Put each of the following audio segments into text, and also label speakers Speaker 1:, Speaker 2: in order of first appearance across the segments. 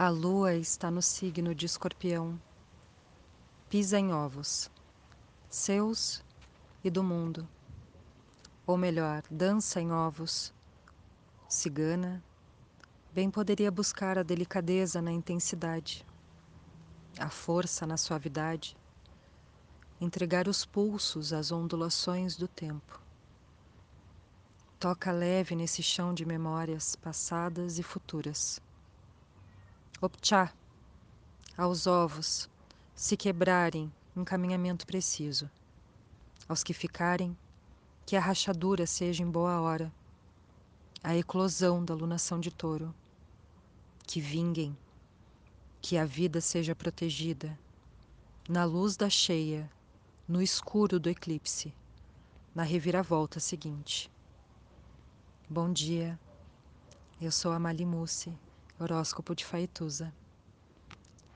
Speaker 1: A lua está no signo de Escorpião. Pisa em ovos, seus e do mundo. Ou melhor, dança em ovos. Cigana, bem poderia buscar a delicadeza na intensidade, a força na suavidade, entregar os pulsos às ondulações do tempo. Toca leve nesse chão de memórias passadas e futuras Optchá, aos ovos, se quebrarem um caminhamento preciso. Aos que ficarem, que a rachadura seja em boa hora, a eclosão da lunação de touro. Que vinguem, que a vida seja protegida, na luz da cheia, no escuro do eclipse, na reviravolta seguinte. Bom dia, eu sou a Malimusse Horóscopo de Faituza.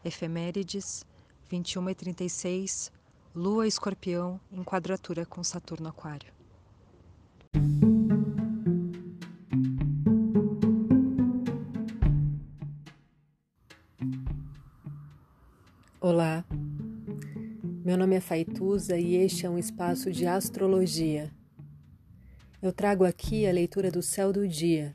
Speaker 1: Efemérides 21 e 36, Lua Escorpião em quadratura com Saturno Aquário.
Speaker 2: Olá, meu nome é Faituza e este é um espaço de astrologia. Eu trago aqui a leitura do céu do dia